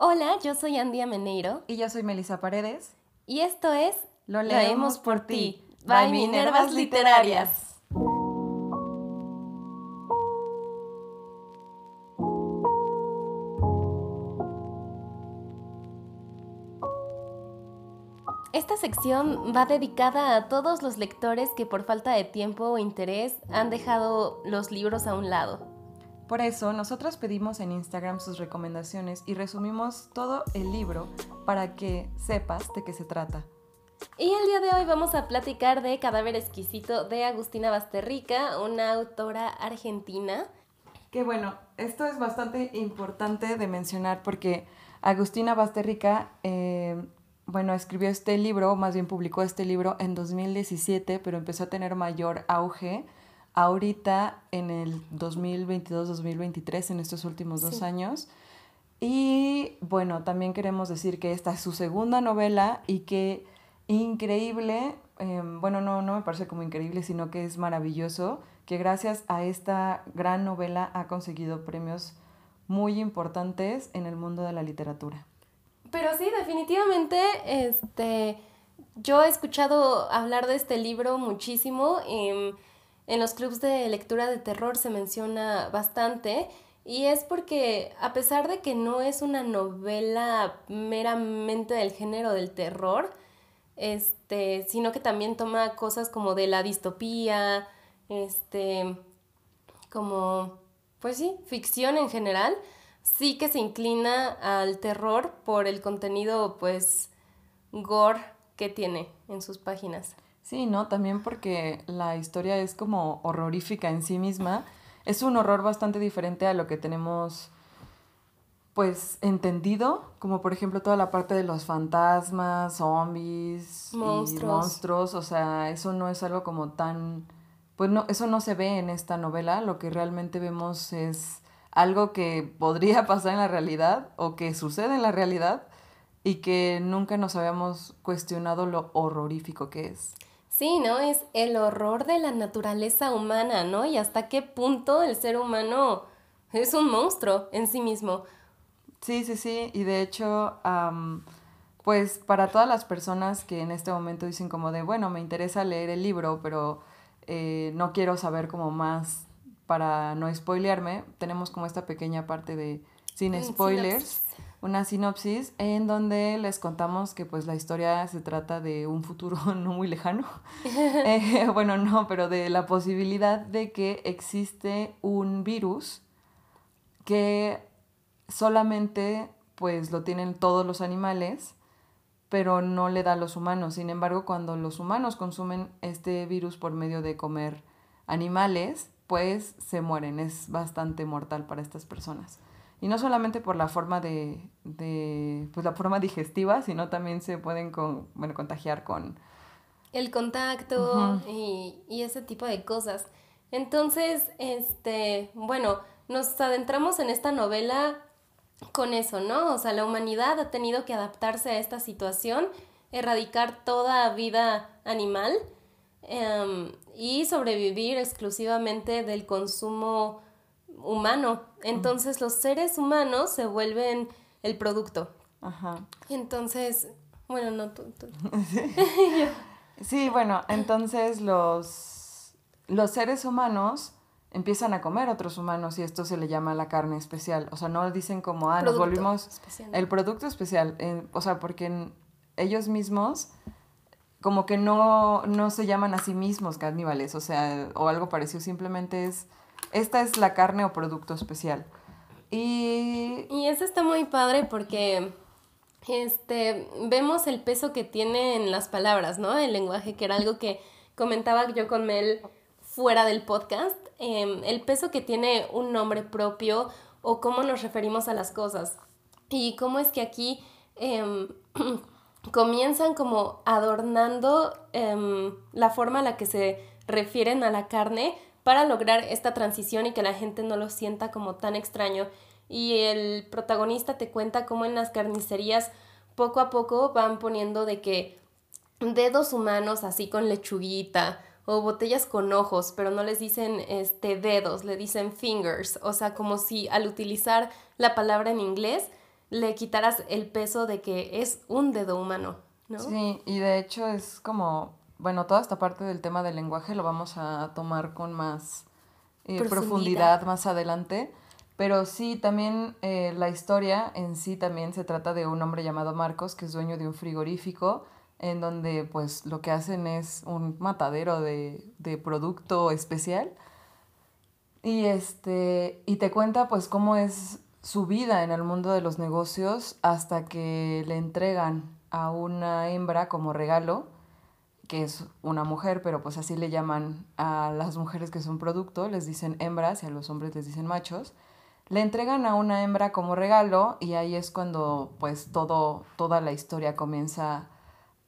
Hola, yo soy Andy Ameneiro. Y yo soy Melissa Paredes. Y esto es Lo leemos por ti. By Minervas Literarias. Esta sección va dedicada a todos los lectores que por falta de tiempo o interés han dejado los libros a un lado. Por eso, nosotras pedimos en Instagram sus recomendaciones y resumimos todo el libro para que sepas de qué se trata. Y el día de hoy vamos a platicar de Cadáver Exquisito de Agustina Basterrica, una autora argentina. Que bueno, esto es bastante importante de mencionar porque Agustina Basterrica, eh, bueno, escribió este libro, más bien publicó este libro en 2017, pero empezó a tener mayor auge ahorita en el 2022-2023, en estos últimos dos Sí. años. Y bueno, también queremos decir que esta es su segunda novela y que increíble, eh, bueno, no, no me parece como increíble, sino que es maravilloso que gracias a esta gran novela ha conseguido premios muy importantes en el mundo de la literatura. Pero sí, definitivamente, este, yo he escuchado hablar de este libro muchísimo. em, en los clubs de lectura de terror se menciona bastante. Y es porque, a pesar de que no es una novela meramente del género del terror, este, sino que también toma cosas como de la distopía, este, como, pues sí, ficción en general, sí que se inclina al terror por el contenido, pues, gore que tiene en sus páginas. Sí, ¿no? También porque la historia es como horrorífica en sí misma. Es un horror bastante diferente a lo que tenemos, pues, entendido, como por ejemplo toda la parte de los fantasmas, zombies, y Monstruos. monstruos. O sea, eso no es algo como tan, pues no, eso no se ve en esta novela. Lo que realmente vemos es algo que podría pasar en la realidad o que sucede en la realidad y que nunca nos habíamos cuestionado lo horrorífico que es. Sí, ¿no? Es el horror de la naturaleza humana, ¿no? Y hasta qué punto el ser humano es un monstruo en sí mismo. Sí, sí, sí, y de hecho, am, pues para todas las personas que en este momento dicen como de, bueno, me interesa leer el libro, pero eh, no quiero saber como más para no spoilearme, tenemos como esta pequeña parte de sin Mm, spoilers, sinopsis. Una sinopsis en donde les contamos que pues la historia se trata de un futuro no muy lejano. Eh, bueno, no, pero de la posibilidad de que existe un virus que solamente pues lo tienen todos los animales, pero no le da a los humanos. Sin embargo, cuando los humanos consumen este virus por medio de comer animales, pues se mueren. Es bastante mortal para estas personas. Y no solamente por la forma de, de pues la forma digestiva, sino también se pueden con, bueno, contagiar con El contacto y, y ese tipo de cosas. Entonces, este, bueno, nos adentramos en esta novela con eso, ¿no? O sea, la humanidad ha tenido que adaptarse a esta situación, erradicar toda vida animal em, y sobrevivir exclusivamente del consumo humano. Entonces, los seres humanos se vuelven el producto. Ajá. Entonces, bueno, no tú, tú. Sí, bueno, entonces los, los seres humanos empiezan a comer otros humanos y esto se le llama la carne especial. O sea, no dicen como, ah, nos volvimos especial. el producto especial. eh, o sea, porque ellos mismos como que no, no se llaman a sí mismos caníbales, o sea, o algo parecido, simplemente es, esta es la carne o producto especial. Y Y eso está muy padre porque este vemos el peso que tiene en las palabras, ¿no? El lenguaje, que era algo que comentaba yo con Mel fuera del podcast. em, el peso que tiene un nombre propio o cómo nos referimos a las cosas. Y cómo es que aquí em, comienzan como adornando em, la forma a la que se refieren a la carne para lograr esta transición y que la gente no lo sienta como tan extraño. Y el protagonista te cuenta cómo en las carnicerías poco a poco van poniendo de que dedos humanos así con lechuguita o botellas con ojos, pero no les dicen este dedos, le dicen fingers, o sea, como si al utilizar la palabra en inglés le quitaras el peso de que es un dedo humano, ¿no? Sí, y de hecho es como, bueno, toda esta parte del tema del lenguaje lo vamos a tomar con más eh, profundidad. más adelante. Pero sí, también eh, la historia en sí también se trata de un hombre llamado Marcos, que es dueño de un frigorífico, en donde pues lo que hacen es un matadero de, de producto especial. Y este, y te cuenta pues cómo es su vida en el mundo de los negocios hasta que le entregan a una hembra como regalo, que es una mujer, pero pues así le llaman a las mujeres que son producto, les dicen hembras y a los hombres les dicen machos. Le entregan a una hembra como regalo y ahí es cuando pues todo, toda la historia comienza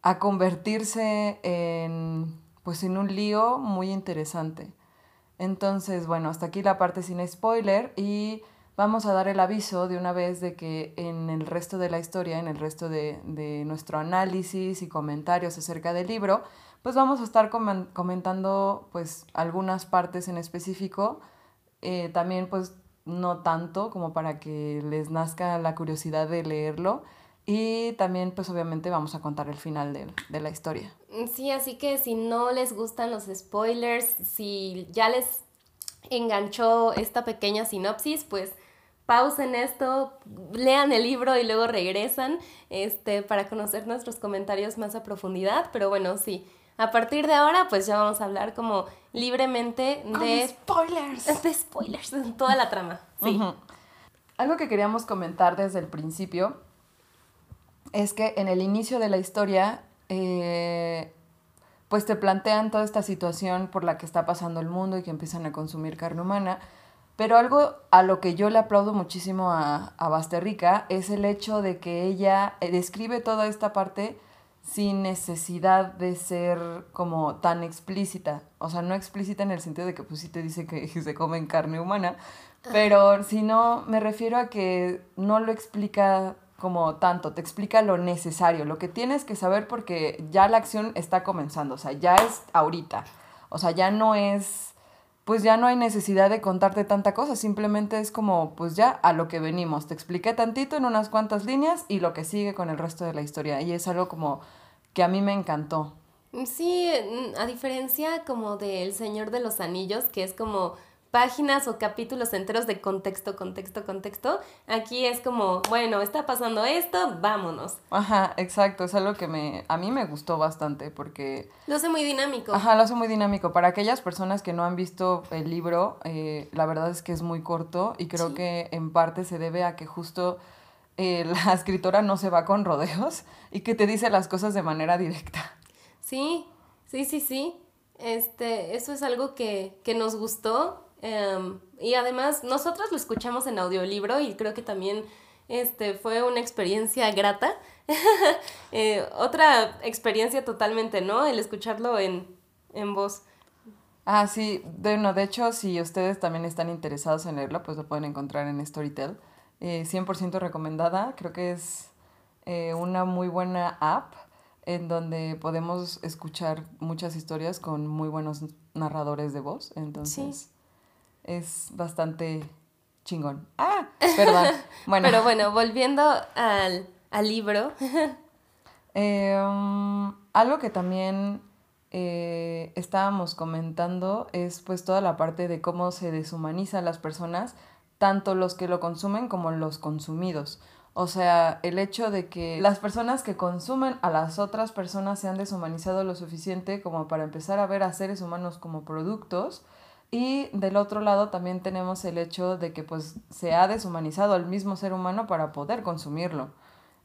a convertirse en pues en un lío muy interesante. Entonces, bueno, hasta aquí la parte sin spoiler y vamos a dar el aviso de una vez de que en el resto de la historia, en el resto de, nuestro análisis y comentarios acerca del libro, pues vamos a estar comentando pues algunas partes en específico, eh, también pues no tanto como para que les nazca la curiosidad de leerlo y también pues obviamente vamos a contar el final de, de la historia. Sí, así que si no les gustan los spoilers, si ya les enganchó esta pequeña sinopsis, pues pausen esto, lean el libro y luego regresan este, para conocer nuestros comentarios más a profundidad. Pero bueno, sí, a partir de ahora pues ya vamos a hablar como libremente de... spoilers. De spoilers, de toda la trama. Sí. Algo que queríamos comentar desde el principio es que en el inicio de la historia... Eh, pues te plantean toda esta situación por la que está pasando el mundo y que empiezan a consumir carne humana pero algo a lo que yo le aplaudo muchísimo a, a Basterrica es el hecho de que ella eh, describe toda esta parte sin necesidad de ser como tan explícita. O sea, no explícita en el sentido de que pues sí te dice que se comen carne humana, pero si no, me refiero a que no lo explica como tanto, te explica lo necesario, lo que tienes que saber porque ya la acción está comenzando, o sea, ya es ahorita. O sea, ya no es pues ya no hay necesidad de contarte tanta cosa, simplemente es como, pues ya a lo que venimos. Te expliqué tantito en unas cuantas líneas y lo que sigue con el resto de la historia. Y es algo como que a mí me encantó. Sí, a diferencia como del Señor de los Anillos, que es como páginas o capítulos enteros de contexto, contexto, contexto. Aquí es como, bueno, está pasando esto, vámonos. Ajá, exacto, es algo que me, a mí me gustó bastante porque... Lo hace muy dinámico. Ajá, lo hace muy dinámico. Para aquellas personas que no han visto el libro, eh, la verdad es que es muy corto y creo que en parte se debe a que justo... Eh, la escritora no se va con rodeos y que te dice las cosas de manera directa. Sí, sí, sí, sí. Este, eso es algo que, que nos gustó Em, y además, nosotros lo escuchamos en audiolibro y creo que también este, fue una experiencia grata. Eh, otra experiencia totalmente, ¿no? El escucharlo en, en voz. Ah, sí, bueno, de hecho, si ustedes también están interesados en leerlo, pues lo pueden encontrar en Storytel. Eh, 100% recomendada, creo que es eh, una muy buena app en donde podemos escuchar muchas historias con muy buenos narradores de voz. Entonces, es bastante chingón. Ah, perdón. Bueno. Pero bueno, volviendo al, libro. Em, algo que también eh, estábamos comentando es pues toda la parte de cómo se deshumanizan las personas, tanto los que lo consumen como los consumidos. O sea, el hecho de que las personas que consumen a las otras personas se han deshumanizado lo suficiente como para empezar a ver a seres humanos como productos y del otro lado también tenemos el hecho de que pues se ha deshumanizado al mismo ser humano para poder consumirlo.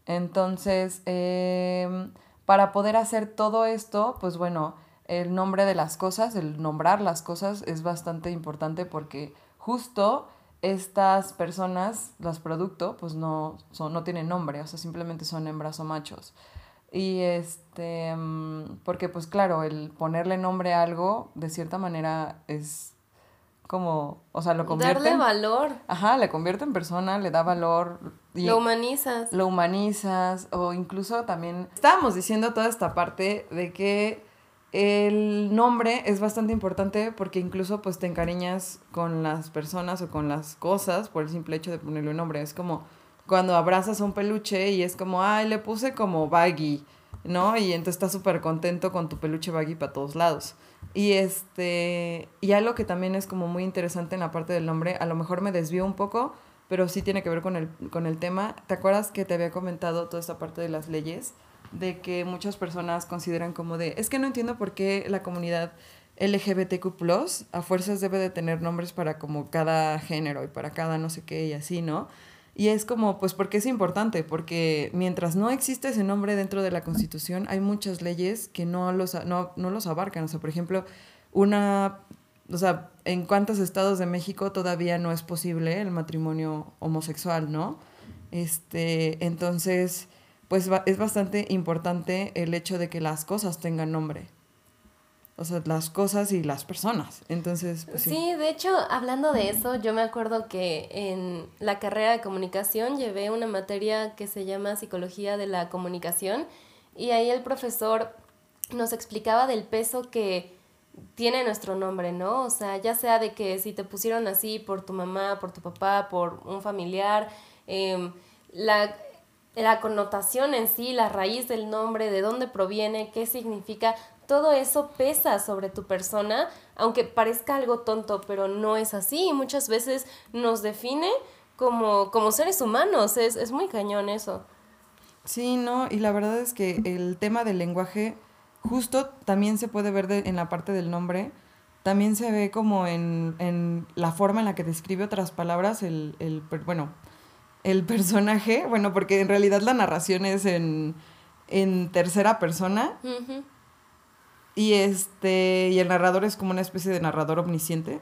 Entonces, em, para poder hacer todo esto, pues bueno, el nombre de las cosas, el nombrar las cosas es bastante importante porque justo estas personas, los productos, pues no, son, no tienen nombre, o sea, simplemente son hembras o machos. Y este, em, porque pues claro, el ponerle nombre a algo, de cierta manera, es como, o sea, lo convierte. Darle valor. Ajá, le convierte en persona, le da valor. Y lo humanizas. Lo humanizas, o incluso también. Estábamos diciendo toda esta parte de que el nombre es bastante importante porque incluso pues te encariñas con las personas o con las cosas por el simple hecho de ponerle un nombre. Es como cuando abrazas un peluche y es como, ay, le puse como baggy, ¿no? Y entonces estás súper contento con tu peluche baggy para todos lados. Y este, y algo que también es como muy interesante en la parte del nombre, a lo mejor me desvío un poco, pero sí tiene que ver con el, con el tema. ¿Te acuerdas que te había comentado toda esta parte de las leyes? De que muchas personas consideran como de, es que no entiendo por qué la comunidad LGBTQ a fuerzas debe de tener nombres para como cada género y para cada no sé qué y así, ¿no? Y es como, pues, porque es importante? Porque mientras no existe ese nombre dentro de la Constitución, hay muchas leyes que no los, no, no los abarcan. O sea, por ejemplo, una, o sea, en cuántos estados de México todavía no es posible el matrimonio homosexual, ¿no? Este, entonces, pues es bastante importante el hecho de que las cosas tengan nombre o sea, las cosas y las personas. Entonces, pues, sí. de hecho, hablando de eso, yo me acuerdo que en la carrera de comunicación llevé una materia que se llama Psicología de la Comunicación y ahí el profesor nos explicaba del peso que tiene nuestro nombre, ¿no? O sea, ya sea de que si te pusieron así por tu mamá, por tu papá, por un familiar, em, la, la connotación en sí, la raíz del nombre, de dónde proviene, qué significa, todo eso pesa sobre tu persona, aunque parezca algo tonto, pero no es así. Muchas veces nos define como, como seres humanos. Es, es muy cañón eso. Sí, no, y la verdad es que el tema del lenguaje justo también se puede ver en la parte del nombre, también se ve como en, en, la forma en la que describe otras palabras el, el, bueno, el personaje, bueno, porque en realidad la narración es en, en tercera persona. Y este, y el narrador es como una especie de narrador omnisciente.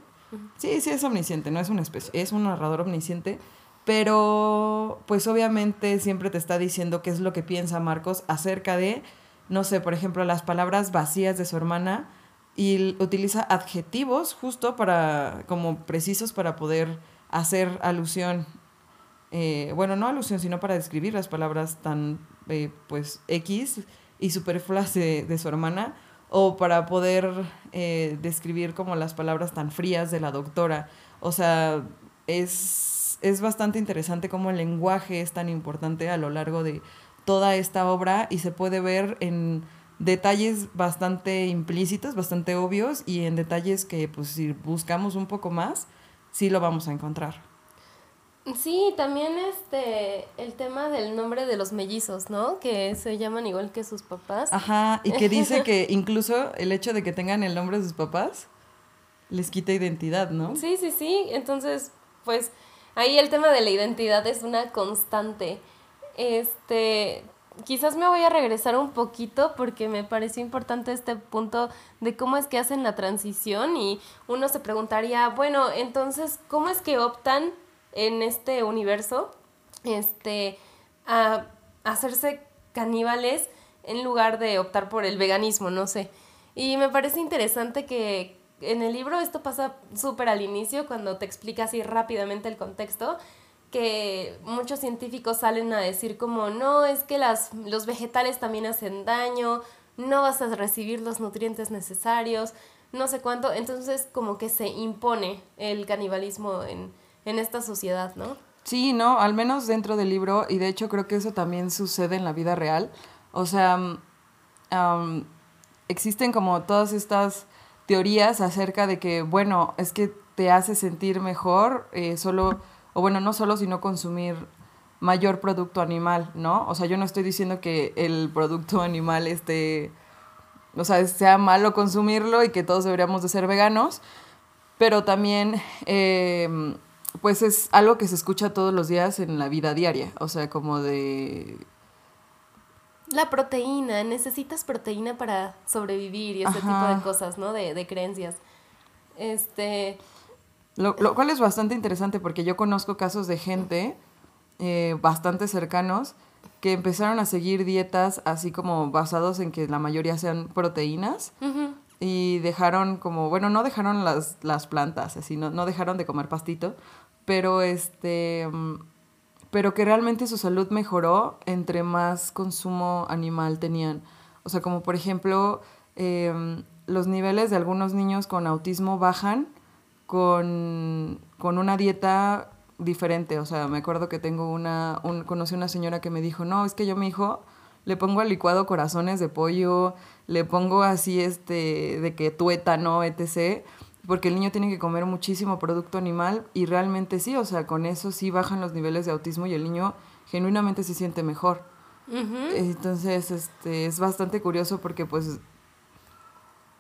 Sí, sí es omnisciente, no es una especie, es un narrador omnisciente, pero pues obviamente siempre te está diciendo qué es lo que piensa Marcos acerca de, no sé, por ejemplo, las palabras vacías de su hermana y utiliza adjetivos justo para, como precisos para poder hacer alusión, eh, bueno, no alusión, sino para describir las palabras tan, eh, pues, X y superfluas de, de su hermana o para poder eh, describir como las palabras tan frías de la doctora. O sea, es, es bastante interesante cómo el lenguaje es tan importante a lo largo de toda esta obra y se puede ver en detalles bastante implícitos, bastante obvios y en detalles que pues si buscamos un poco más, sí lo vamos a encontrar. Sí, también este, el tema del nombre de los mellizos, ¿no? Que se llaman igual que sus papás. Ajá, y que dice que incluso el hecho de que tengan el nombre de sus papás les quita identidad, ¿no? Sí, sí, sí. Entonces, pues ahí el tema de la identidad es una constante. Este, quizás me voy a regresar un poquito porque me pareció importante este punto de cómo es que hacen la transición y uno se preguntaría, bueno, entonces, ¿cómo es que optan en este universo este, a hacerse caníbales en lugar de optar por el veganismo, no sé. Y me parece interesante que en el libro esto pasa súper al inicio, cuando te explica así rápidamente el contexto, que muchos científicos salen a decir como, no, es que las, los vegetales también hacen daño, no vas a recibir los nutrientes necesarios, no sé cuánto. Entonces como que se impone el canibalismo en, en esta sociedad, ¿no? Sí, no, al menos dentro del libro, y de hecho creo que eso también sucede en la vida real. O sea, mm, existen como todas estas teorías acerca de que, bueno, es que te hace sentir mejor eh, solo, o bueno, no solo, sino consumir mayor producto animal, ¿no? O sea, yo no estoy diciendo que el producto animal esté, o sea, sea malo consumirlo y que todos deberíamos de ser veganos, pero también... Eh, pues es algo que se escucha todos los días en la vida diaria, o sea, como de... La proteína, necesitas proteína para sobrevivir y ese tipo de cosas, ¿no? De, de creencias. Este... Lo, lo, cual es bastante interesante porque yo conozco casos de gente eh, bastante cercanos que empezaron a seguir dietas así como basados en que la mayoría sean proteínas y dejaron como, bueno, no dejaron las, las plantas, así, no, no dejaron de comer pastito, pero este pero que realmente su salud mejoró entre más consumo animal tenían. O sea, como por ejemplo, em, los niveles de algunos niños con autismo bajan con, con una dieta diferente. O sea, me acuerdo que tengo una, un, conocí una señora que me dijo, no, es que yo mi hijo le pongo al licuado corazones de pollo, le pongo así este, de que tuétano, etc., porque el niño tiene que comer muchísimo producto animal y realmente sí, o sea, con eso sí bajan los niveles de autismo y el niño genuinamente se siente mejor. Entonces, este, es bastante curioso porque pues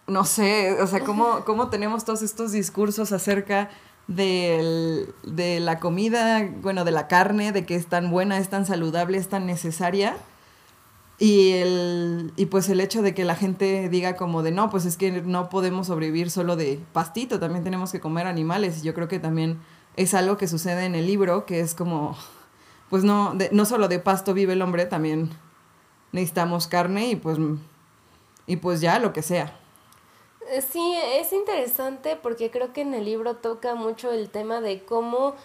no sé, o sea, cómo, cómo tenemos todos estos discursos acerca del, de la comida, bueno, de la carne, de que es tan buena, es tan saludable, es tan necesaria. Y, el, y pues el hecho de que la gente diga como de no, pues es que no podemos sobrevivir solo de pastito, también tenemos que comer animales. Y yo creo que también es algo que sucede en el libro, que es como, pues no, no solo de pasto vive el hombre, también necesitamos carne y pues, y pues ya lo que sea. Eh, sí, es interesante porque creo que en el libro toca mucho el tema de cómo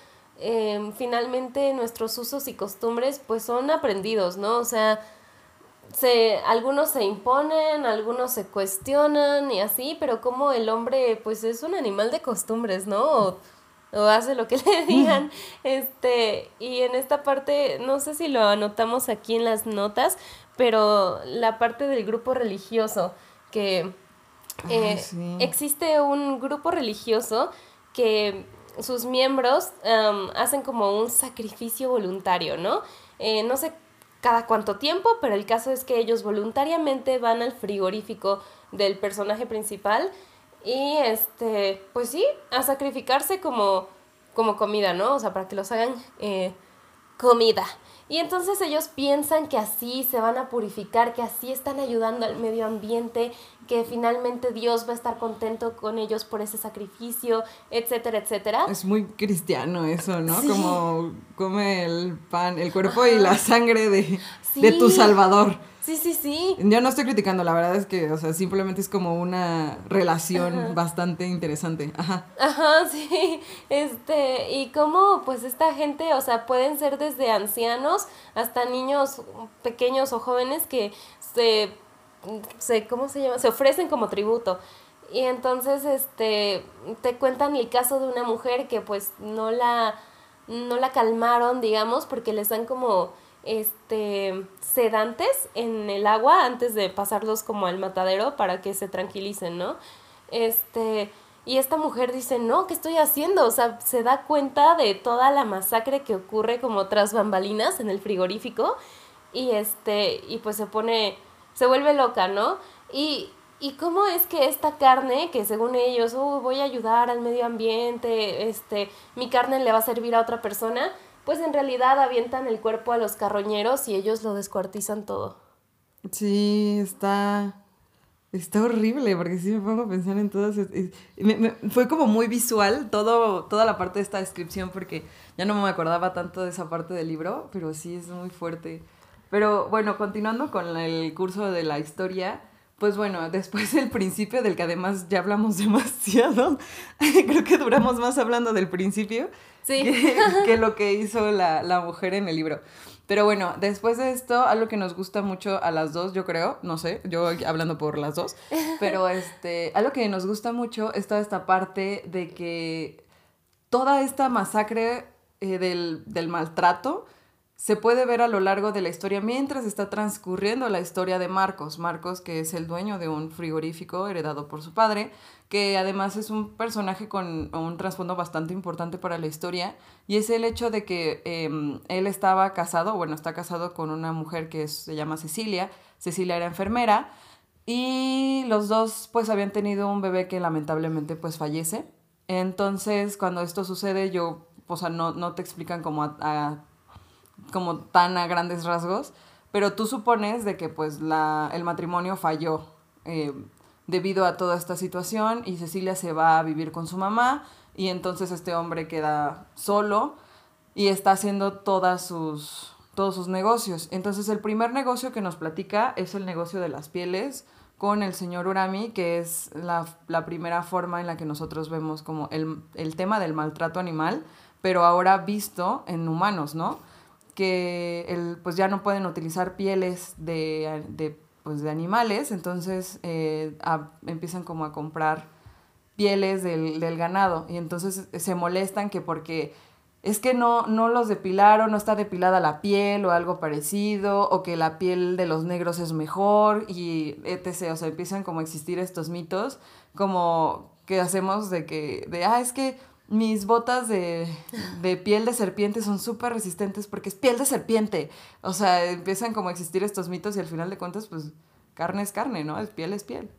em, finalmente nuestros usos y costumbres pues son aprendidos, ¿no? O sea, se, algunos se imponen, algunos se cuestionan y así, pero como el hombre pues es un animal de costumbres, ¿no? O, hace lo que le digan. Este, y en esta parte, no sé si lo anotamos aquí en las notas, pero la parte del grupo religioso, que eh, existe un grupo religioso que sus miembros hacen como un sacrificio voluntario, ¿no? Eh, no sé cada cuánto tiempo, pero el caso es que ellos voluntariamente van al frigorífico del personaje principal y este, pues sí, a sacrificarse como, como comida, ¿no? O sea, para que los hagan eh, comida. Y entonces ellos piensan que así se van a purificar, que así están ayudando al medio ambiente, que finalmente Dios va a estar contento con ellos por ese sacrificio, etcétera, etcétera. Es muy cristiano eso, ¿no? Como come el pan, el cuerpo y la sangre de, de tu Salvador. Sí, sí, sí. Yo no estoy criticando, la verdad es que, o sea, simplemente es como una relación bastante interesante. Ajá. Ajá, sí. Este, y cómo, pues, esta gente, o sea, pueden ser desde ancianos hasta niños pequeños o jóvenes que se, se ¿cómo se llama? Se ofrecen como tributo. Y entonces, este, te cuentan el caso de una mujer que, pues, no la, no la calmaron, digamos, porque les dan como este, sedantes en el agua antes de pasarlos como al matadero para que se tranquilicen, ¿no? Este, y esta mujer dice, no, ¿qué estoy haciendo? O sea, se da cuenta de toda la masacre que ocurre como tras bambalinas en el frigorífico y este, y pues se pone, se vuelve loca, ¿no? Y, y cómo es que esta carne, que según ellos, voy a ayudar al medio ambiente, este, mi carne le va a servir a otra persona, pues en realidad avientan el cuerpo a los carroñeros y ellos lo descuartizan todo. Sí, está... Está horrible, porque sí me pongo a pensar en todas... fue como muy visual todo, toda la parte de esta descripción, porque ya no me acordaba tanto de esa parte del libro, pero sí es muy fuerte. Pero bueno, continuando con el curso de la historia, pues bueno, después del principio, del que además ya hablamos demasiado, creo que duramos más hablando del principio, que, lo que hizo la, la, mujer en el libro. Pero bueno, después de esto, algo que nos gusta mucho a las dos, yo creo, no sé, yo hablando por las dos, pero este, algo que nos gusta mucho es toda esta parte de que toda esta masacre eh, del, del maltrato, se puede ver a lo largo de la historia mientras está transcurriendo la historia de Marcos. Marcos, que es el dueño de un frigorífico heredado por su padre, que además es un personaje con un trasfondo bastante importante para la historia, y es el hecho de que em, él estaba casado, bueno, está casado con una mujer que se llama Cecilia. Cecilia era enfermera, y los dos pues habían tenido un bebé que lamentablemente pues fallece. Entonces, cuando esto sucede, yo, o sea, no, no te explican como a como tan a grandes rasgos, pero tú supones de que pues la, el matrimonio falló eh, debido a toda esta situación y Cecilia se va a vivir con su mamá y entonces este hombre queda solo y está haciendo todas sus, todos sus negocios. Entonces el primer negocio que nos platica es el negocio de las pieles con el señor Urami, que es la, la primera forma en la que nosotros vemos como el, el tema del maltrato animal, pero ahora visto en humanos, ¿no? Que el, pues ya no pueden utilizar pieles de, de, pues de animales, entonces eh, empiezan como a comprar pieles del, del, ganado y entonces se molestan que porque es que no, no los depilaron, no está depilada la piel o algo parecido, o que la piel de los negros es mejor y etc. O sea, empiezan como a existir estos mitos, como que hacemos de que, de, ah, es que mis botas de, de piel de serpiente son súper resistentes porque es piel de serpiente. O sea, empiezan como a existir estos mitos y al final de cuentas, pues, carne es carne, ¿no? Es piel es piel.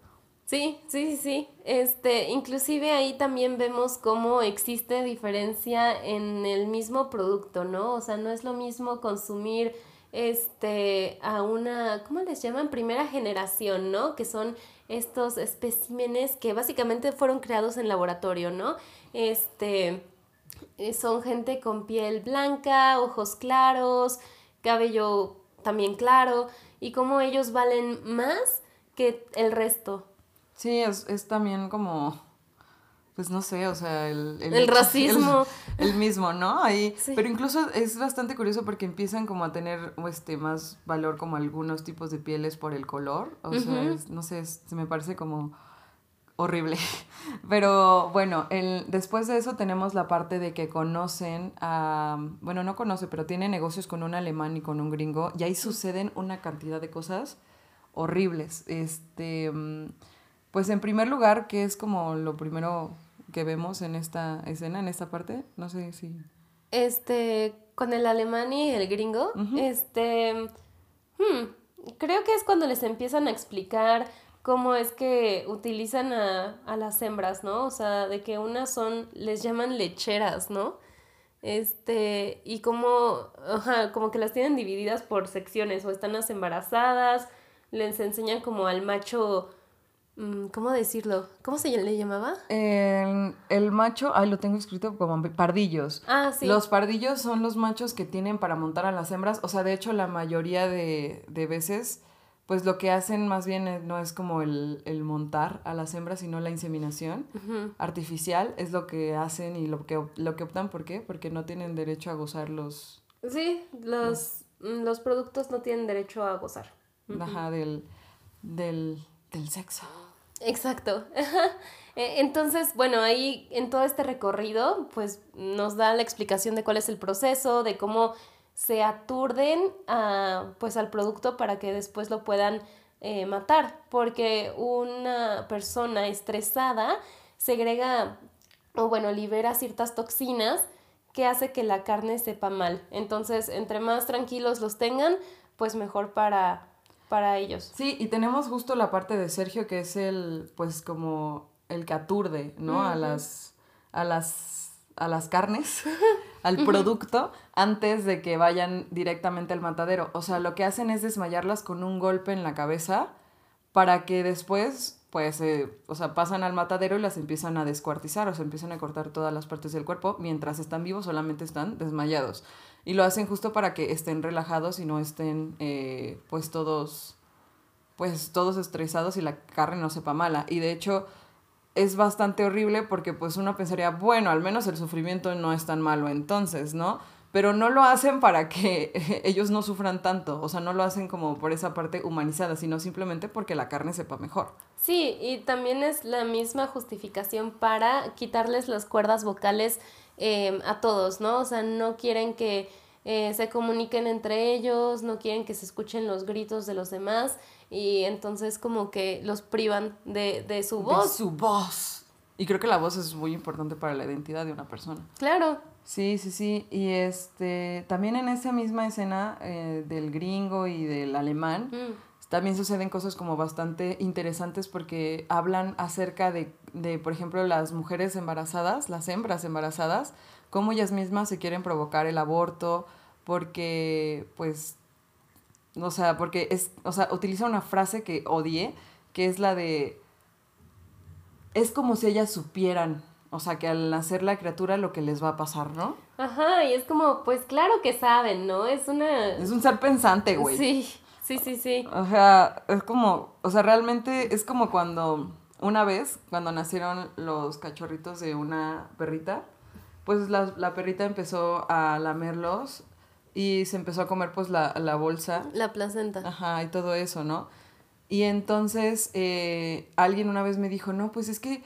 Sí, sí, sí, sí. Este, inclusive ahí también vemos cómo existe diferencia en el mismo producto, ¿no? O sea, no es lo mismo consumir este a una, ¿cómo les llaman? Primera generación, ¿no? Que son estos especímenes que básicamente fueron creados en laboratorio, ¿no? Este, eh, son gente con piel blanca, ojos claros, cabello también claro, y cómo ellos valen más que el resto. Sí, es, es también como, pues no sé, o sea, el... El, racismo. El, mismo, ¿no? Ahí, Pero incluso es bastante curioso porque empiezan como a tener este más valor como algunos tipos de pieles por el color. O sea, no sé, se me parece como horrible. Pero bueno, el, después de eso tenemos la parte de que conocen a, bueno, no conoce, pero tiene negocios con un alemán y con un gringo, y ahí suceden una cantidad de cosas horribles. Este, mm, pues en primer lugar, ¿qué es como lo primero que vemos en esta escena, en esta parte? No sé si... Este, con el alemán y el gringo, este, hmm, creo que es cuando les empiezan a explicar cómo es que utilizan a, a, las hembras, ¿no? O sea, de que unas son, les llaman lecheras, ¿no? Este, y como, ajá, como que las tienen divididas por secciones, o están las embarazadas, les enseñan como al macho Mm, ¿Cómo decirlo? ¿Cómo se le llamaba? El, macho, ay, lo tengo escrito como pardillos. Ah, sí. Los pardillos son los machos que tienen para montar a las hembras. O sea, de hecho, la mayoría de, veces, pues lo que hacen más bien no es como el, montar a las hembras, sino la inseminación artificial. Es lo que hacen y lo que, lo que optan. ¿Por qué? Porque no tienen derecho a gozar los... Sí, los, mm, los productos no tienen derecho a gozar. Ajá, del, del, del sexo. Exacto. E, entonces, bueno, ahí en todo este recorrido, pues nos da la explicación de cuál es el proceso, de cómo se aturden a, pues, al producto para que después lo puedan eh, matar, porque una persona estresada segrega o bueno, libera ciertas toxinas que hace que la carne sepa mal. Entonces, entre más tranquilos los tengan, pues mejor para, para ellos. Sí, y tenemos justo la parte de Sergio que es el, pues como el que aturde, ¿no? A las, a las, a las carnes, al producto, antes de que vayan directamente al matadero. O sea, lo que hacen es desmayarlas con un golpe en la cabeza para que después, pues, eh, o sea, pasan al matadero y las empiezan a descuartizar, o sea, empiezan a cortar todas las partes del cuerpo, mientras están vivos solamente están desmayados. Y lo hacen justo para que estén relajados y no estén, eh, pues, todos, pues, todos estresados y la carne no sepa mala. Y de hecho, es bastante horrible porque, pues, uno pensaría, bueno, al menos el sufrimiento no es tan malo entonces, ¿no? pero no lo hacen para que ellos no sufran tanto, o sea, no lo hacen como por esa parte humanizada, sino simplemente porque la carne sepa mejor. Sí, y también es la misma justificación para quitarles las cuerdas vocales em, a todos, ¿no? O sea, no quieren que eh, se comuniquen entre ellos, no quieren que se escuchen los gritos de los demás y entonces como que los privan de, de su voz. De su voz. Y creo que la voz es muy importante para la identidad de una persona. Claro, Sí, sí, sí. Y este, también en esa misma escena eh, del gringo y del alemán, mm. también suceden cosas como bastante interesantes porque hablan acerca de, de, por ejemplo, las mujeres embarazadas, las hembras embarazadas, cómo ellas mismas se quieren provocar el aborto, porque, pues, o sea, porque es, o sea, utiliza una frase que odié, que es la de, es como si ellas supieran o sea, que al nacer la criatura lo que les va a pasar, ¿no? Ajá, y es como, pues claro que saben, ¿no? Es una... Es un ser pensante, güey. Sí, sí, sí, sí. O sea, es como, o sea, realmente es como cuando, una vez, cuando nacieron los cachorritos de una perrita, pues la, la perrita empezó a lamerlos y se empezó a comer pues la, la bolsa. La placenta. Ajá, y todo eso, ¿no? Y entonces eh, alguien una vez me dijo, no, pues es que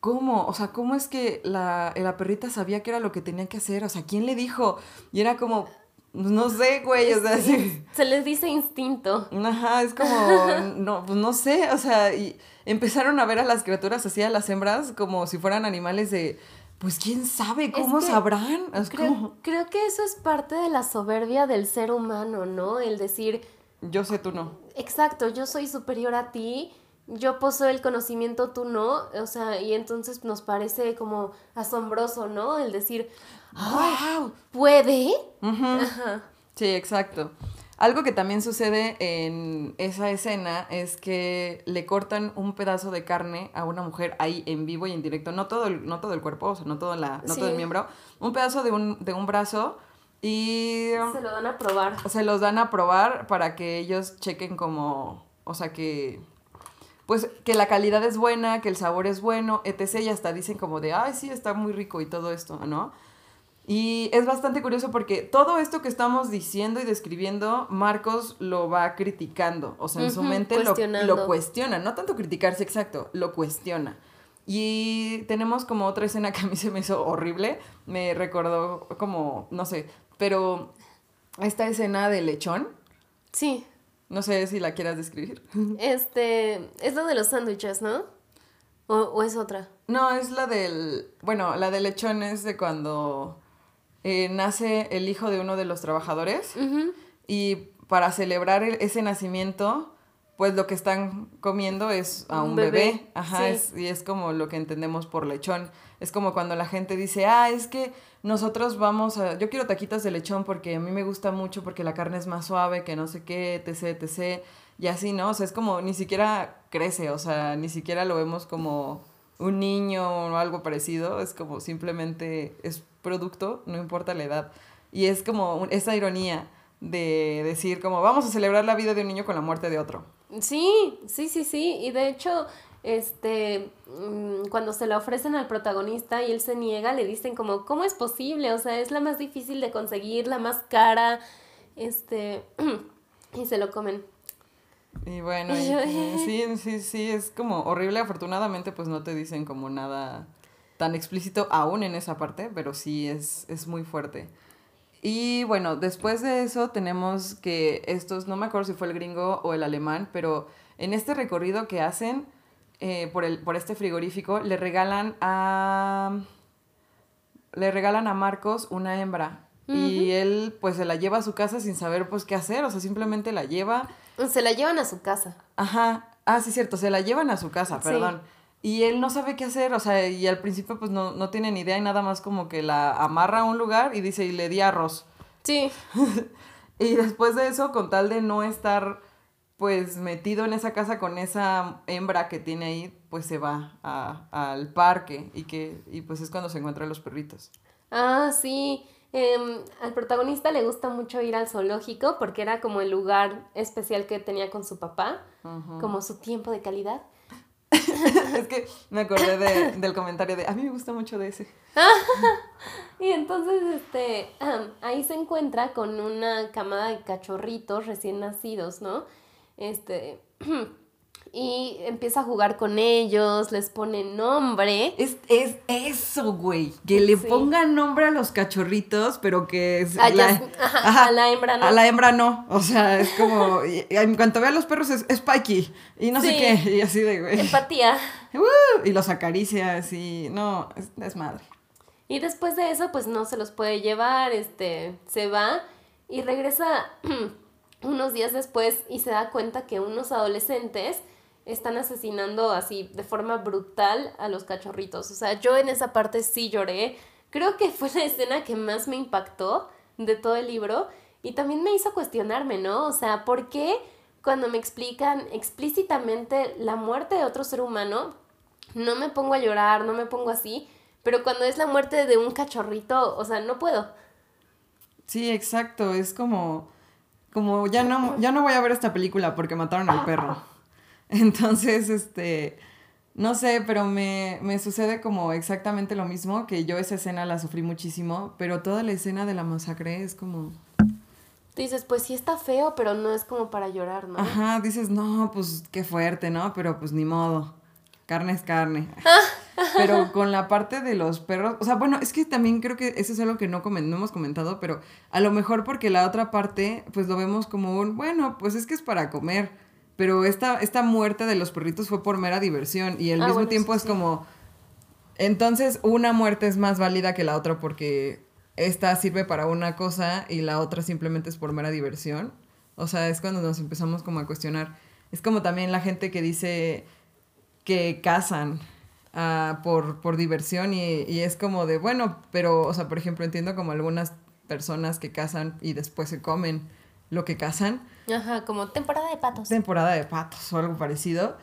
¿cómo? O sea, ¿cómo es que la, la perrita sabía que era lo que tenía que hacer? O sea, ¿quién le dijo? Y era como, pues, no sé, güey, o sea, sí. Se les dice instinto. Ajá, es como, no, pues no sé, o sea, y empezaron a ver a las criaturas así, a las hembras, como si fueran animales de, pues quién sabe, ¿cómo sabrán? Es creo, como, creo que eso es parte de la soberbia del ser humano, ¿no? El decir, yo sé, tú no. exacto, yo soy superior a ti, yo poseo el conocimiento, tú no, o sea, y entonces nos parece como asombroso, ¿no? El decir, ¡Wow! ¿puede? Ajá. Sí, exacto. Algo que también sucede en esa escena es que le cortan un pedazo de carne a una mujer ahí en vivo y en directo, no todo el, no todo el cuerpo, o sea, no, todo la, no todo el miembro, un pedazo de un, de un brazo y Se lo dan a probar. se los dan a probar para que ellos chequen como, o sea, que pues que la calidad es buena, que el sabor es bueno, etc. Y hasta dicen como de, ay, sí, está muy rico y todo esto, ¿no? Y es bastante curioso porque todo esto que estamos diciendo y describiendo, Marcos lo va criticando. O sea, en su mente lo, lo cuestiona. No tanto criticarse, exacto, lo cuestiona. Y tenemos como otra escena que a mí se me hizo horrible. Me recordó como, no sé, pero esta escena de lechón, Sí, no sé si la quieras describir. este, es lo de los sándwiches, ¿no? ¿O, o es otra? No, es la del. Bueno, la de lechón es de cuando eh, nace el hijo de uno de los trabajadores. Y para celebrar el- ese nacimiento, pues lo que están comiendo es a Un un, bebé, bebé. Ajá, sí. es- y es como lo que entendemos por lechón. Es como cuando la gente dice, ah, es que nosotros vamos a. Yo quiero taquitas de lechón porque a mí me gusta mucho porque la carne es más suave, que no sé qué, etc, etc. Y así, ¿no? O sea, es como ni siquiera crece, o sea, ni siquiera lo vemos como un niño o algo parecido. Es como simplemente es producto, no importa la edad. Y es como esa ironía de decir como vamos a celebrar la vida de un niño con la muerte de otro. Sí, sí, sí, sí. Y de hecho, este, mm, cuando se la ofrecen al protagonista y él se niega, le dicen como, ¿cómo es posible? O sea, es la más difícil de conseguir, la más cara, este, y se lo comen. Y bueno, y- sí, sí, sí, es como horrible. Afortunadamente, pues no te dicen como nada tan explícito aún en esa parte, pero sí es, es muy fuerte. Y bueno, después de eso tenemos que estos, no me acuerdo si fue el gringo o el alemán, pero en este recorrido que hacen eh, por, el, por este frigorífico, le regalan a... Le regalan a Marcos una hembra. Y él pues se la lleva a su casa sin saber pues qué hacer, o sea, simplemente la lleva Se la llevan a su casa. Ajá. Ah, sí, cierto. Se la llevan a su casa, Sí. perdón. Y él no sabe qué hacer, o sea, y al principio pues no, no tiene ni idea y nada más como que la amarra a un lugar y dice, y le di arroz. Sí. Y después de eso, con tal de no estar pues metido en esa casa con esa hembra que tiene ahí, pues se va a- al parque y que y pues es cuando se encuentran los perritos. Ah, sí. Em, al protagonista le gusta mucho ir al zoológico porque era como el lugar especial que tenía con su papá, como su tiempo de calidad. es que me acordé de- del comentario de, a mí me gusta mucho de ese. Y entonces, este, ahí se encuentra con una camada de cachorritos recién nacidos, ¿no? Este, y empieza a jugar con ellos, les pone nombre. Es, es eso, güey. Que le Sí. pongan nombre a los cachorritos, pero que es A Jas- ajá, a la hembra no. A la hembra no. O sea, es como. en cuanto ve a los perros es Spikey. Y no sé qué. Y así de, güey. Empatía. ¡Uh! y los acaricia así. No, es, es madre. Y después de eso, pues no se los puede llevar, este, se va y regresa unos días después y se da cuenta que unos adolescentes están asesinando así de forma brutal a los cachorritos. O sea, yo en esa parte sí lloré. Creo que fue la escena que más me impactó de todo el libro y también me hizo cuestionarme, ¿no? O sea, ¿por qué cuando me explican explícitamente la muerte de otro ser humano, no me pongo a llorar, no me pongo así, pero cuando es la muerte de un cachorrito, o sea, no puedo. Sí, exacto. Es como. Como ya no, ya no voy a ver esta película porque mataron al perro. Entonces, este. No sé, pero me, me sucede como exactamente lo mismo, que yo esa escena la sufrí muchísimo, pero toda la escena de la masacre es como... Tú dices, pues sí está feo, pero no es como para llorar, ¿no? Ajá, dices, no, pues qué fuerte, ¿no? Pero pues ni modo. Carne es carne. pero con la parte de los perros, o sea, bueno, es que también creo que eso es algo que no, no hemos comentado, pero a lo mejor porque la otra parte, pues lo vemos como un, bueno, pues es que es para comer, pero esta, esta muerte de los perritos fue por mera diversión y al Ah, mismo bueno, tiempo sí, es sí. como, entonces una muerte es más válida que la otra porque esta sirve para una cosa y la otra simplemente es por mera diversión. O sea, es cuando nos empezamos como a cuestionar. Es como también la gente que dice que cazan ah, por, por diversión y, y es como de, bueno, pero, o sea, por ejemplo, entiendo como algunas personas que cazan y después se comen lo que cazan Ajá, como temporada de patos. temporada de patos o algo parecido.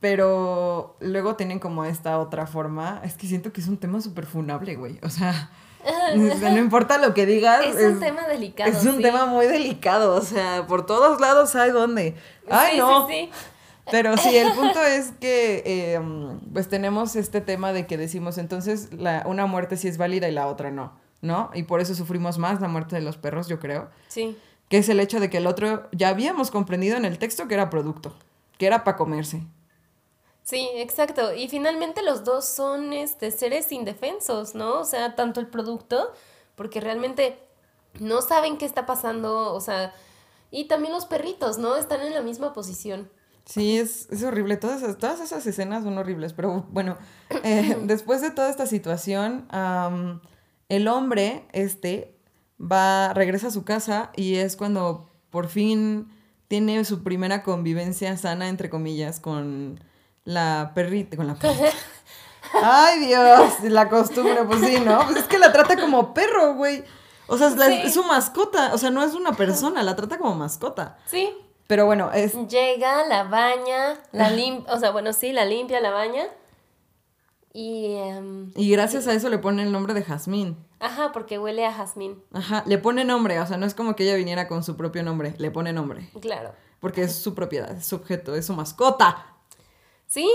Pero luego tienen como esta otra forma. Es que siento que es un tema súper funable, güey. O sea, no importa lo que digas. Es un tema delicado. Es un sí. tema muy delicado. O sea, por todos lados hay donde. ¡Ay, Sí, no! sí. Pero sí, el punto es que eh, pues tenemos este tema de que decimos entonces la, una muerte sí es válida y la otra no, ¿no? Y por eso sufrimos más la muerte de los perros, yo creo Sí. Que es el hecho de que el otro ya habíamos comprendido en el texto que era producto, que era para comerse. Sí, exacto. Y finalmente los dos son este, seres indefensos, ¿no? O sea, tanto el producto, porque realmente no saben qué está pasando, o sea, y también los perritos, ¿no? Están en la misma posición. Sí, es, es horrible. Todas esas, todas esas escenas son horribles. Pero bueno, eh, después de toda esta situación, el hombre, este, va, regresa a su casa y es cuando por fin tiene su primera convivencia sana, entre comillas, con la perrita, con la perrita. Ay, Dios, la costumbre, pues sí, ¿no? Pues es que la trata como perro, güey. O sea, es, la- Sí. es su mascota, o sea, no es una persona, la trata como mascota. Sí. Pero bueno, es, Llega, la baña, la limpia, o sea, bueno, sí, la limpia, la baña. Y, em, y gracias a eso le pone el nombre de Jazmín. ajá, porque huele a jazmín, Ajá, le pone nombre, o sea, no es como que ella viniera con su propio nombre, le pone nombre. claro. Porque es su propiedad, es su objeto, es su mascota. Sí.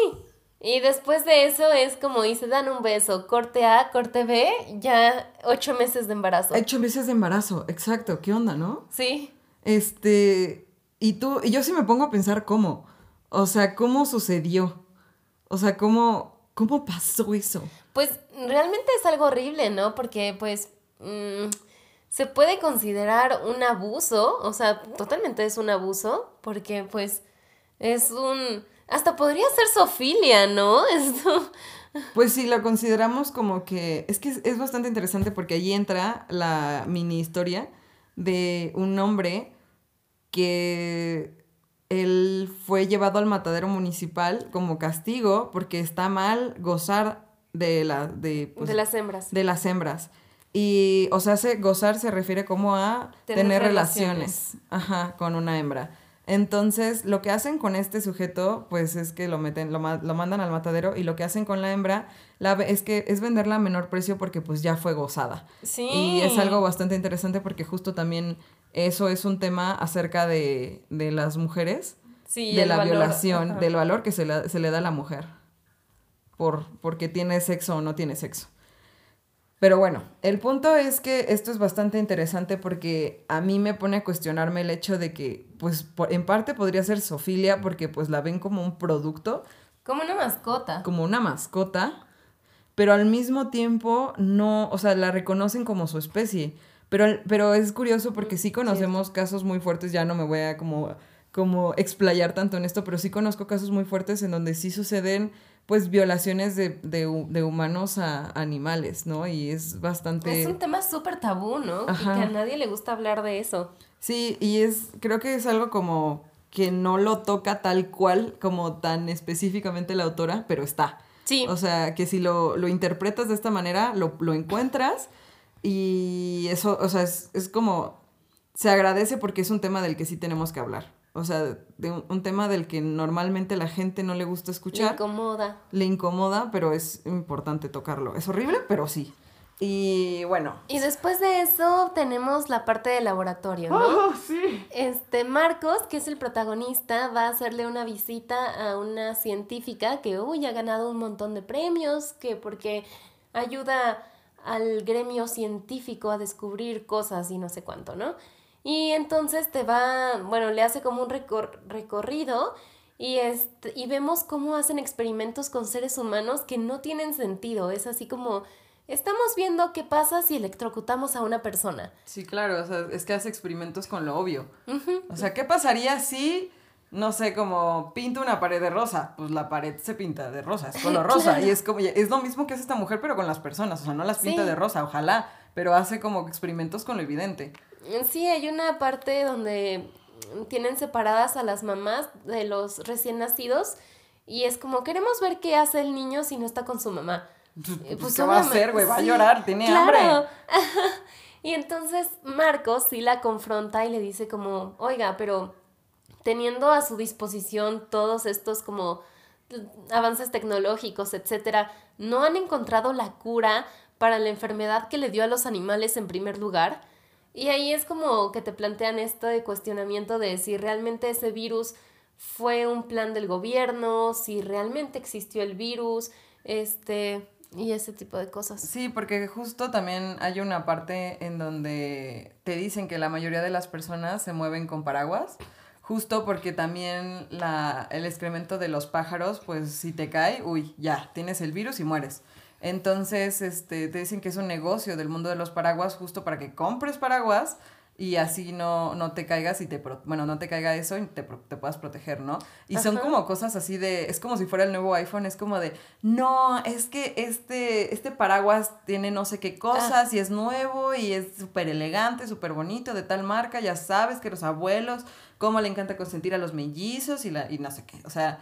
Y después de eso es como y se dan un beso, corte A, corte B, ya ocho meses de embarazo. Ocho meses de embarazo, exacto, ¿qué onda, no? Sí. Este, y tú, y yo sí me pongo a pensar cómo, o sea, cómo sucedió, o sea, cómo, cómo pasó eso. Pues realmente es algo horrible, ¿no? Porque pues mm, se puede considerar un abuso, o sea, totalmente es un abuso, porque pues es un... Hasta podría ser sofilia, ¿no? Esto... Pues sí, lo consideramos como que, es que es, es bastante interesante porque allí entra la mini historia de un hombre que él fue llevado al matadero municipal como castigo porque está mal gozar de, la, de, pues, de las hembras. de las hembras. Y, o sea, se, gozar se refiere como a Tener tener, relaciones. relaciones, ajá, con una hembra. Entonces, lo que hacen con este sujeto, pues es que lo meten, lo, lo mandan al matadero y lo que hacen con la hembra la, es que es venderla a menor precio porque pues ya fue gozada. Sí. Y es algo bastante interesante porque justo también eso es un tema acerca de, de las mujeres, Sí, de la valor, violación, ajá. del valor que se le, se le da a la mujer por, porque tiene sexo o no tiene sexo. Pero bueno, el punto es que esto es bastante interesante porque a mí me pone a cuestionarme el hecho de que, pues, por- en parte podría ser sofilia porque pues la ven como un producto, Como una mascota. como una mascota, pero al mismo tiempo no, o sea, la reconocen como su especie. Pero, pero es curioso porque sí conocemos casos muy fuertes, ya no me voy a como, como explayar tanto en esto, pero sí conozco casos muy fuertes en donde sí suceden pues violaciones de, de de humanos a animales, ¿no? Y es bastante... Es un tema súper tabú, ¿no? Ajá. Y que a nadie le gusta hablar de eso. Sí, y es, creo que es algo como que no lo toca tal cual, como tan específicamente la autora, pero está. Sí. O sea, que si lo, lo interpretas de esta manera, lo, lo encuentras y eso, o sea, es, es como, se agradece porque es un tema del que sí tenemos que hablar. O sea, de un, un tema del que normalmente la gente no le gusta Le escuchar, incomoda. le incomoda, pero es importante tocarlo. Es horrible, pero sí. Y bueno. Y después de eso tenemos la parte del laboratorio, ¿no? ¡Oh, sí! Este Marcos, que es el protagonista, va a hacerle una visita a una científica que uy, ha ganado un montón de premios, que porque ayuda al gremio científico a descubrir cosas y no sé cuánto, ¿no? Y entonces te va, bueno, le hace como un recor- recorrido Y, este, y vemos cómo hacen experimentos con seres humanos que no tienen sentido. Es así como, estamos viendo qué pasa si electrocutamos a una persona. Sí, claro, o sea, es que hace experimentos con lo obvio. O sea, ¿qué pasaría si, no sé, como pinto una pared de rosa? Pues la pared se pinta de rosa, es color rosa. Y es como, es lo mismo que hace esta mujer, pero con las personas. O sea, no las pinta Sí. de rosa, ojalá, pero hace como experimentos con lo evidente. Sí, hay una parte donde tienen separadas a las mamás de los recién nacidos y es como queremos ver qué hace el niño si no está con su mamá. Eh, Pues, ¿qué va a hacer, güey? Va a llorar, tiene claro. hambre. y entonces Marcos sí la confronta y le dice como, oiga, pero teniendo a su disposición todos estos como avances tecnológicos, etcétera, no han encontrado la cura para la enfermedad que le dio a los animales en primer lugar. Y ahí es como que te plantean esto de cuestionamiento de si realmente ese virus fue un plan del gobierno, si realmente existió el virus, este, y ese tipo de cosas. Sí, porque justo también hay una parte en donde te dicen que la mayoría de las personas se mueven con paraguas, justo porque también la, el excremento de los pájaros, pues si te cae, uy, ya, tienes el virus y mueres. Entonces, este, te dicen que es un negocio del mundo de los paraguas justo para que compres paraguas y así no, no te caigas y te, pro- bueno, no te caiga eso y te, te puedas proteger, ¿no? Y son como cosas así de, es como si fuera el nuevo iPhone, es como de, no, es que este, este paraguas tiene no sé qué cosas y es nuevo y es súper elegante, súper bonito, de tal marca, ya sabes que los abuelos, cómo le encanta consentir a los mellizos y, la, y no sé qué, o sea,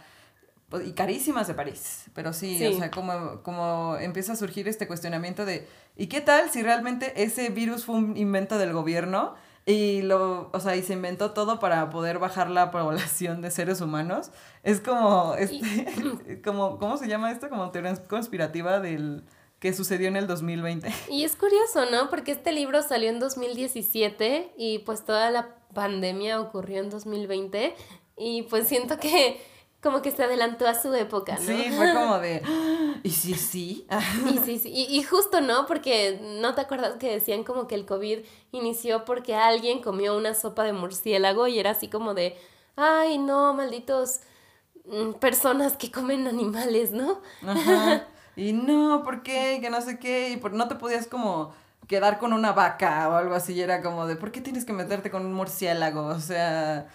pues, y carísimas de París, pero sí, Sí. o sea, como, como empieza a surgir este cuestionamiento de, ¿y qué tal si realmente ese virus fue un invento del gobierno? Y lo, o sea, y se inventó todo para poder bajar la población de seres humanos. Es como, este, como, ¿cómo se llama esto? Como teoría conspirativa del que sucedió en el 2020. Y es curioso, ¿no? Porque este libro salió en 2017 y pues toda la pandemia ocurrió en 2020 y pues siento que como que se adelantó a su época, ¿no? Sí, fue como de, "Ah, ¿y sí, sí? Y sí, sí, y, y justo no, porque no te acuerdas que decían como que el COVID inició porque alguien comió una sopa de murciélago y era así como de, ay, no, malditos mm, personas que comen animales, ¿no? Ajá. Y no, ¿por qué? Que no sé qué. Y por, no te podías como quedar con una vaca o algo así. Y era como de, ¿por qué tienes que meterte con un murciélago? O sea.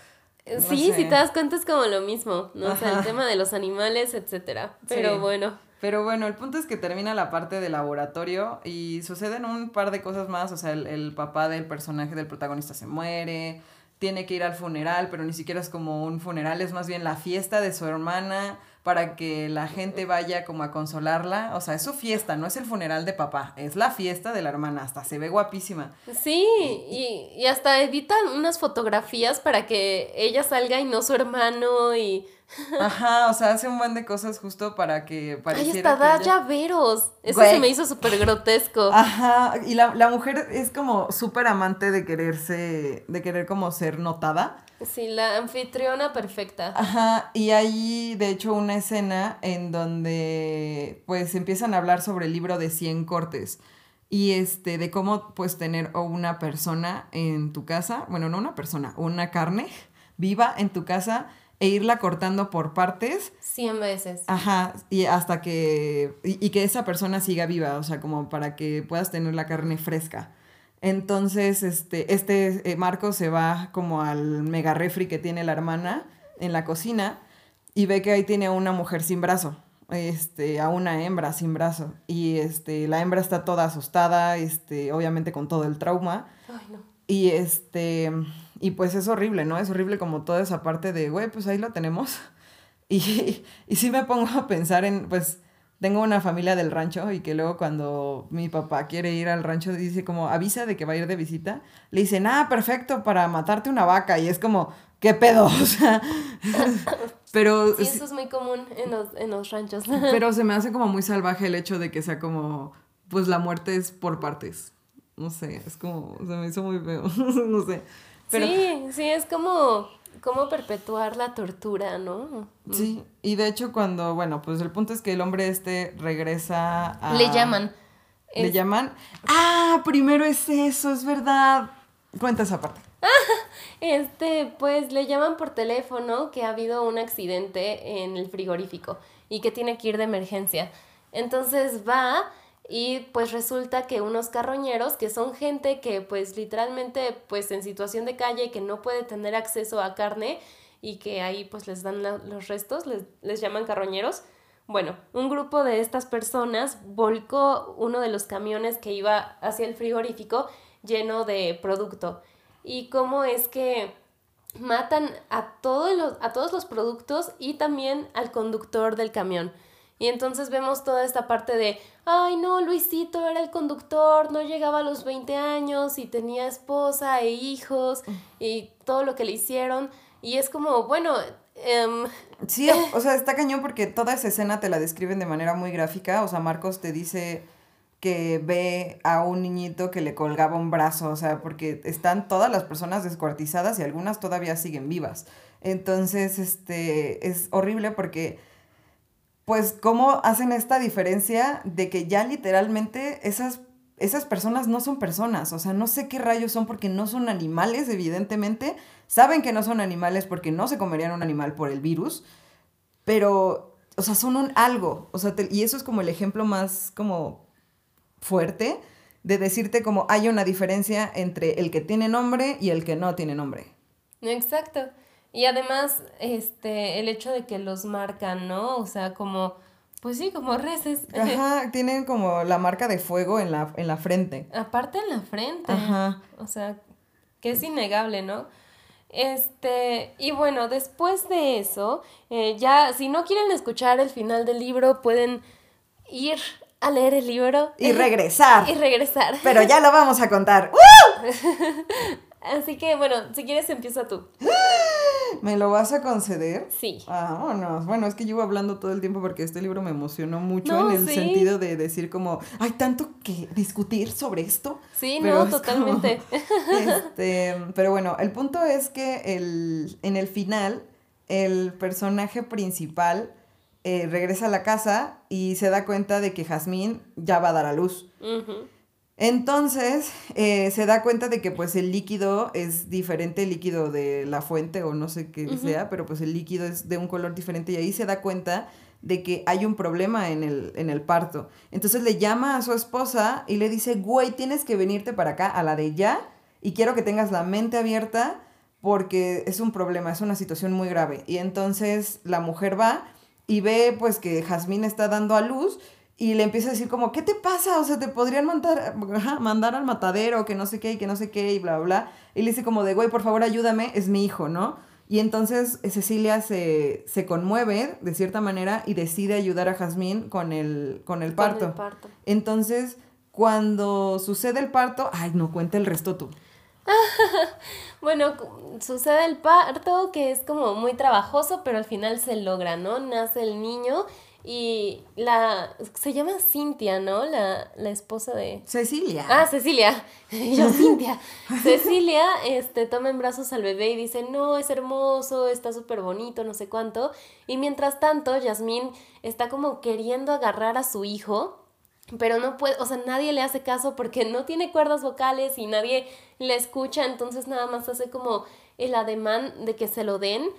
No sí, sé. si te das cuenta es como lo mismo, ¿no? O sea, el tema de los animales, etcétera. Pero Sí. bueno. Pero bueno, el punto es que termina la parte del laboratorio y suceden un par de cosas más. O sea, el, el papá del personaje del protagonista se muere, tiene que ir al funeral, pero ni siquiera es como un funeral, es más bien la fiesta de su hermana para que la gente vaya como a consolarla. O sea, es su fiesta, no es el funeral de papá, es la fiesta de la hermana, hasta se ve guapísima. Sí, y, y hasta editan unas fotografías para que ella salga y no su hermano y... Ajá, o sea, hace un buen de cosas justo para que Ay, pareciera hasta da ella- llaveros. Eso Güey. se me hizo súper grotesco. Ajá, y la, la mujer es como súper amante de quererse, de querer como ser notada. Sí, la anfitriona perfecta. Ajá, y hay de hecho una escena en donde pues empiezan a hablar sobre el libro de 100 cortes y este de cómo pues tener o una persona en tu casa, bueno, no una persona, una carne viva en tu casa e irla cortando por partes Cien veces. Ajá, y hasta que. Y, y que esa persona siga viva, o sea, como para que puedas tener la carne fresca. Entonces, este, este eh, Marco se va como al mega refri que tiene la hermana en la cocina y ve que ahí tiene a una mujer sin brazo. Este, a una hembra sin brazo. Y este, la hembra está toda asustada, este, obviamente con todo el trauma. Ay, no. Y este, y pues es horrible, ¿no? Es horrible como toda esa parte de, güey, pues ahí lo tenemos. Y, y sí me pongo a pensar en, pues, tengo una familia del rancho y que luego cuando mi papá quiere ir al rancho dice como, avisa de que va a ir de visita, le dicen, ah, perfecto, para matarte una vaca. Y es como, ¿qué pedo? O sea, pero... Sí, eso es muy común en los, en los ranchos. Pero se me hace como muy salvaje el hecho de que sea como, pues la muerte es por partes. No sé, es como, se me hizo muy feo, no sé. Pero, Sí, sí, es como, como perpetuar la tortura, ¿no? sí, y de hecho cuando, bueno, pues el punto es que el hombre este regresa a... Le llaman. ¿Le Es- llaman? Ah, primero es eso, es verdad. Cuenta esa parte. Este, pues le llaman por teléfono que ha habido un accidente en el frigorífico y que tiene que ir de emergencia. Entonces va y pues resulta que unos carroñeros, que son gente que pues literalmente pues en situación de calle que no puede tener acceso a carne y que ahí pues les dan los restos, les, les llaman carroñeros. Bueno, un grupo de estas personas volcó uno de los camiones que iba hacia el frigorífico lleno de producto. Y cómo es que matan a todos los, a todos los productos y también al conductor del camión. Y entonces vemos toda esta parte de, ay no, Luisito era el conductor, no llegaba a los 20 años y tenía esposa e hijos y todo lo que le hicieron. Y es como, bueno... Em, sí, o sea, está cañón porque toda esa escena te la describen de manera muy gráfica. O sea, Marcos te dice que ve a un niñito que le colgaba un brazo, o sea, porque están todas las personas descuartizadas y algunas todavía siguen vivas. Entonces, este, es horrible porque pues cómo hacen esta diferencia de que ya literalmente esas, esas personas no son personas, o sea, no sé qué rayos son porque no son animales, evidentemente, saben que no son animales porque no se comerían un animal por el virus, pero, o sea, son un algo, o sea, y eso es como el ejemplo más como fuerte de decirte como hay una diferencia entre el que tiene nombre y el que no tiene nombre. Exacto. Y además, este, el hecho de que los marcan, ¿no? O sea, como, pues sí, como reses. Ajá, tienen como la marca de fuego en la, en la frente. Aparte en la frente. Ajá. O sea, que es innegable, ¿no? Este, y bueno, después de eso, eh, ya, si no quieren escuchar el final del libro, pueden ir a leer el libro. Y regresar. y regresar. Pero ya lo vamos a contar. Así que, bueno, si quieres empieza tú. ¿Me lo vas a conceder? Sí. Vámonos. Bueno, es que llevo hablando todo el tiempo porque este libro me emocionó mucho en el sentido de decir como, hay tanto que discutir sobre esto. Sí, no, totalmente. este, pero bueno, el punto es que el, en el final, el personaje principal eh, regresa a la casa y se da cuenta de que Jazmín ya va a dar a luz. Entonces eh, se da cuenta de que pues el líquido es diferente, el líquido de la fuente o no sé qué sea, pero pues el líquido es de un color diferente y ahí se da cuenta de que hay un problema en el, en el parto. Entonces le llama a su esposa y le dice, güey, tienes que venirte para acá a la de ya y quiero que tengas la mente abierta porque es un problema, es una situación muy grave. Y entonces la mujer va y ve pues que Jazmín está dando a luz y le empieza a decir como, ¿qué te pasa? O sea, te podrían mandar, mandar al matadero, que no sé qué, y que no sé qué, y bla, bla, bla. Y le dice como de, güey, por favor ayúdame, es mi hijo, ¿no? Y entonces eh, Cecilia se, se conmueve de cierta manera y decide ayudar a Jazmín con el, con el parto. Con el parto. Entonces, cuando sucede el parto, ay, no, cuenta el resto tú. bueno, sucede el parto que es como muy trabajoso, pero al final se logra, ¿no? Nace el niño y la. Se llama Cintia, ¿no? La, la esposa de. Cecilia. Ah, Cecilia. Yo, Cintia. Cecilia este, toma en brazos al bebé y dice: No, es hermoso, está súper bonito, no sé cuánto. Y mientras tanto, Yasmín está como queriendo agarrar a su hijo. Pero no puede, o sea, nadie le hace caso porque no tiene cuerdas vocales y nadie le escucha, entonces nada más hace como el ademán de que se lo den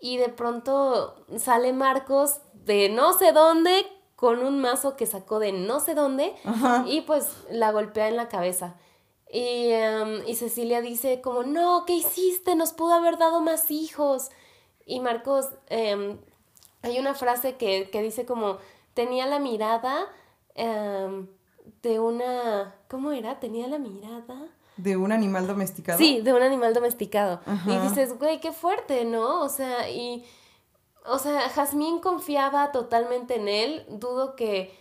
y de pronto sale Marcos de no sé dónde con un mazo que sacó de no sé dónde y pues la golpea en la cabeza. Y, em, y, Cecilia dice como, no, ¿qué hiciste? Nos pudo haber dado más hijos. Y Marcos, em, hay una frase que, que, dice como, tenía la mirada em, de una, ¿cómo era? Tenía la mirada de un animal domesticado. Sí, de un animal domesticado. Y dices, güey, qué fuerte, ¿no? O sea, y. O sea, Jazmín confiaba totalmente en él. Dudo que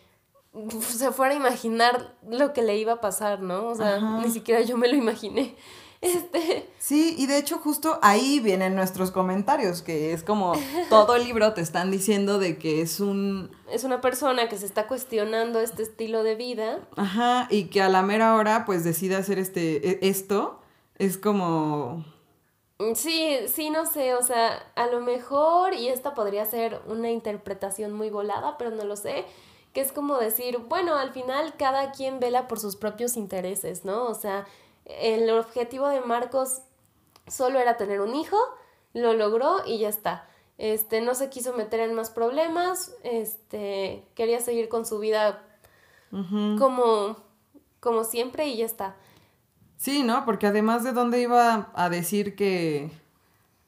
se fuera a imaginar lo que le iba a pasar, ¿no? O sea, ni siquiera yo me lo imaginé. Este... Sí, y de hecho justo ahí vienen nuestros comentarios, que es como todo el libro te están diciendo de que es un... Es una persona que se está cuestionando este estilo de vida. Ajá, y que a la mera hora pues decide hacer este, e, esto, es como... Sí, sí, no sé, o sea, a lo mejor, y esta podría ser una interpretación muy volada, pero no lo sé, que es como decir, bueno, al final cada quien vela por sus propios intereses, ¿no? O sea, el objetivo de Marcos solo era tener un hijo, lo logró y ya está. Este, no se quiso meter en más problemas, este, quería seguir con su vida como, como siempre y ya está. Sí, ¿no? Porque además de dónde iba a decir que,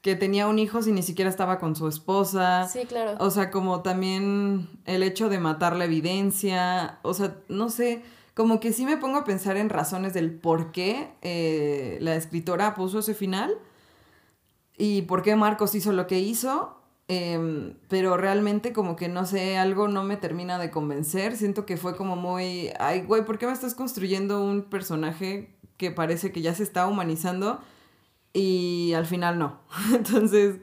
que tenía un hijo si ni siquiera estaba con su esposa. Sí, claro. O sea, como también el hecho de matar la evidencia, o sea, no sé, como que sí me pongo a pensar en razones del por qué eh, la escritora puso ese final y por qué Marcos hizo lo que hizo. Em, pero realmente como que no sé, algo no me termina de convencer. Siento que fue como muy, ay, güey, ¿por qué me estás construyendo un personaje que parece que ya se está humanizando y al final no? Entonces...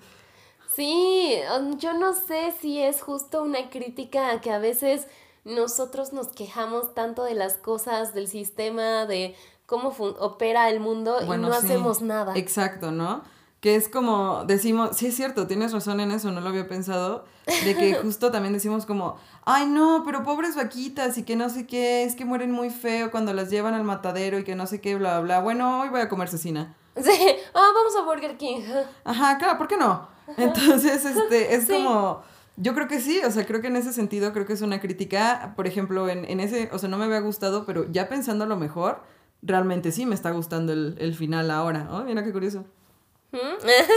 Sí, yo no sé si es justo una crítica que a veces nosotros nos quejamos tanto de las cosas, del sistema, de cómo opera el mundo y no hacemos nada. Exacto, ¿no? Que es como decimos, sí es cierto, tienes razón en eso, no lo había pensado, de que justo también decimos como, ay no, pero pobres vaquitas y que no sé qué, es que mueren muy feo cuando las llevan al matadero y que no sé qué, bla, bla. Bueno, hoy voy a comer cecina. Sí, ah, vamos a Burger King. Ajá, claro, ¿por qué no? Entonces, este, es como... Yo creo que sí, o sea, creo que en ese sentido creo que es una crítica, por ejemplo, en, en ese, o sea, no me había gustado, pero ya pensando lo mejor, realmente sí me está gustando el, el final ahora. Oh, mira qué curioso.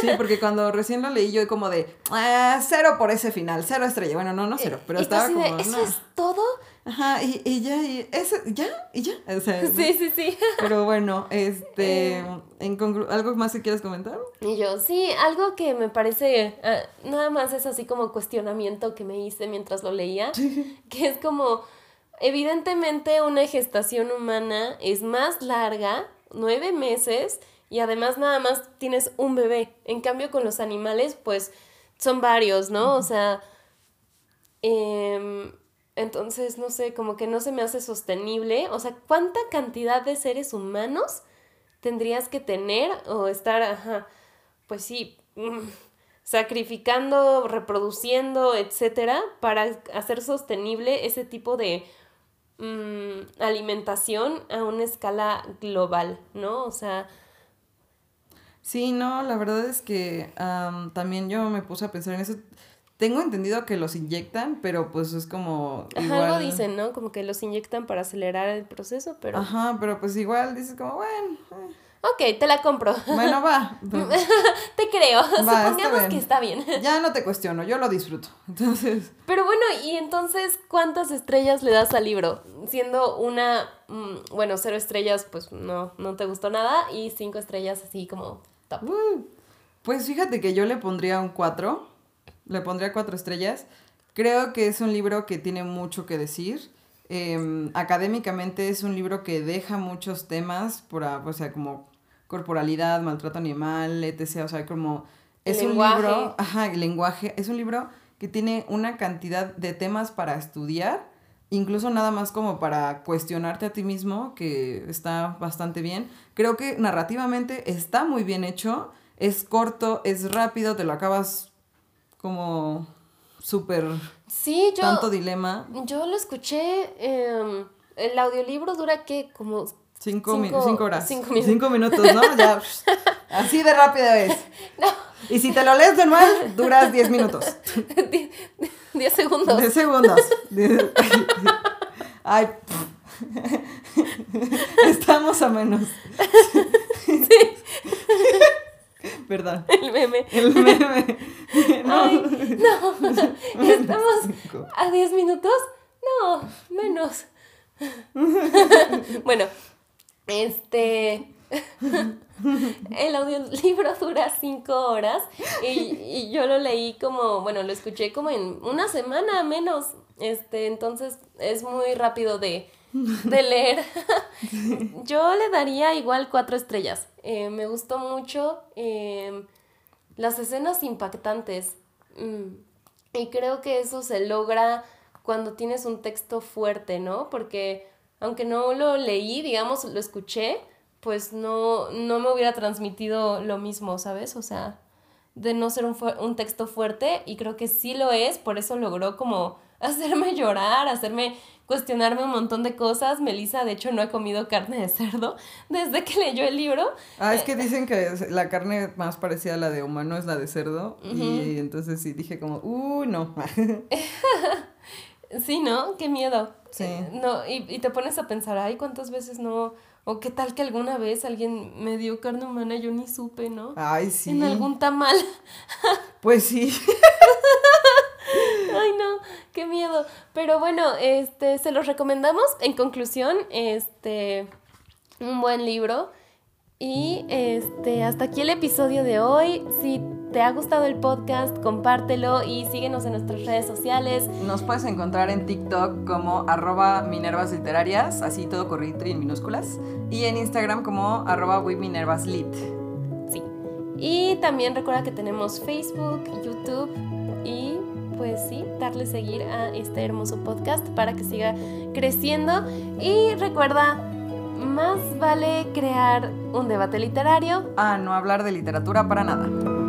Sí, porque cuando recién lo leí yo como de, ah, cero por ese final, cero estrella. Bueno, no, no cero, pero estaba como... ¿Eso es todo? Ajá, y, y ya, y ese, ya, y ya. sí, sí, sí. Pero bueno, este, eh. en ¿algo más que quieras comentar? Y yo, sí, algo que me parece, ah, nada más es así como cuestionamiento que me hice mientras lo leía, que es como, evidentemente una gestación humana es más larga, nueve meses, y además nada más tienes un bebé. En cambio con los animales pues son varios, ¿no? O sea, em, entonces no sé, como que no se me hace sostenible. O sea, ¿cuánta cantidad de seres humanos tendrías que tener o estar, ajá, pues sí, mm, sacrificando, reproduciendo, etcétera, para hacer sostenible ese tipo de mm, alimentación a una escala global, ¿no? O sea, Sí, no, la verdad es que también yo me puse a pensar en eso. Tengo entendido que los inyectan, pero pues es como... Ajá, algo dicen, ¿no? Como que los inyectan para acelerar el proceso, pero... Ajá, pero pues igual dices como, bueno... Eh". Ok, te la compro. Bueno, va. te creo. Supongamos que está bien. Ya no te cuestiono, yo lo disfruto. Entonces. Pero bueno, y entonces, ¿cuántas estrellas le das al libro? Siendo una, mm, bueno, cero estrellas, pues no, no te gustó nada, y cinco estrellas así como Mm. pues fíjate que yo le pondría un 4. Le pondría cuatro estrellas. Creo que es un libro que tiene mucho que decir. Em, académicamente es un libro que deja muchos temas, por, o sea, como corporalidad, maltrato animal, etc. O sea, como... Es un libro, ajá, el lenguaje, es un libro que tiene una cantidad de temas para estudiar, incluso nada más como para cuestionarte a ti mismo, que está bastante bien. Creo que narrativamente está muy bien hecho, es corto, es rápido, te lo acabas como súper... Sí, yo... Tanto dilema. Yo lo escuché, em, el audiolibro dura que como... Cinco, cinco, horas. Cinco minutos. Cinco minutos, ¿no? Ya, así de rápido es. No. Y si te lo lees de nuevo, duras diez minutos. Diez segundos. Diez segundos. Ay, Estamos a menos. Sí. Perdón. El meme. El meme. No. no. ¿Estamos a 10 minutos? No, menos. bueno, este. El audiolibro dura 5 horas y, y, yo lo leí como, bueno, lo escuché como en una semana menos. Este, entonces es muy rápido de de leer. Yo le daría igual cuatro estrellas. Eh, me gustó mucho em, las escenas impactantes. Mm, y creo que eso se logra cuando tienes un texto fuerte, ¿no? Porque aunque no lo leí, digamos, lo escuché, pues no, no me hubiera transmitido lo mismo, ¿sabes? O sea, de no ser un, un texto fuerte y creo que sí lo es, por eso logró como hacerme llorar, hacerme cuestionarme un montón de cosas. Melissa, de hecho, no ha comido carne de cerdo desde que leyó el libro. Ah, es que dicen que la carne más parecida a la de humano es la de cerdo. Y entonces sí dije como, uh, no. sí, ¿no? Qué miedo. Sí. No, y, y te pones a pensar, ay, ¿cuántas veces no o qué tal que alguna vez alguien me dio carne humana yo ni supe, ¿no? Ay, sí. En algún tamal. Pues sí. Ay, no, qué miedo. Pero bueno, este, se los recomendamos. En conclusión, este, un buen libro. Y este, hasta aquí el episodio de hoy. Si te ha gustado el podcast, compártelo y síguenos en nuestras redes sociales. Nos puedes encontrar en TikTok como arroba minervas literarias, así todo corrido y en minúsculas. Y en Instagram como arroba lit. Sí. Y también recuerda que tenemos Facebook, YouTube y pues sí, darle seguir a este hermoso podcast para que siga creciendo. Y recuerda más vale crear un debate literario a no hablar de literatura para nada.